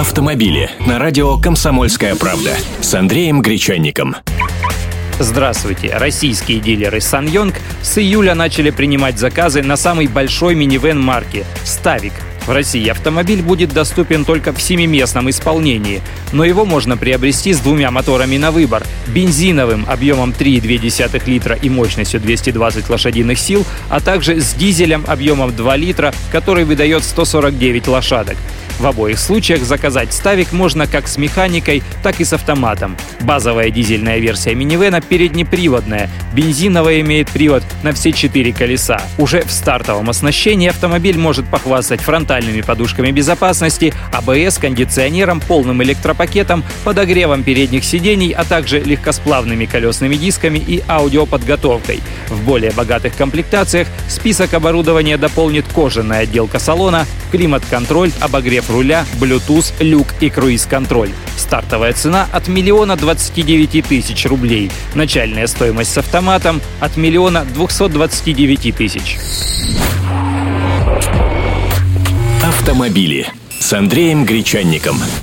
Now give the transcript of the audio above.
Автомобили на радио «Комсомольская правда» с Андреем Гречанником. Здравствуйте. Российские дилеры Саньонг с июля начали принимать заказы на самый большой минивэн марки – «Ставик». В России автомобиль будет доступен только в семиместном исполнении, но его можно приобрести с двумя моторами на выбор – бензиновым объемом 3,2 литра и мощностью 220 лошадиных сил, а также с дизелем объемом 2 литра, который выдает 149 лошадок. В обоих случаях заказать ставик можно как с механикой, так и с автоматом. Базовая дизельная версия минивэна переднеприводная, бензиновая имеет привод на все четыре колеса. Уже в стартовом оснащении автомобиль может похвастать фронтальными подушками безопасности, АБС, кондиционером, полным электропакетом, подогревом передних сидений, а также легкосплавными колесными дисками и аудиоподготовкой. В более богатых комплектациях список оборудования дополнит кожаная отделка салона, климат-контроль, обогрев руля, Bluetooth, люк и круиз-контроль. Стартовая цена от миллиона 29 тысяч рублей. Начальная стоимость с автоматом от миллиона 229 тысяч. Автомобили с Андреем Гречанником.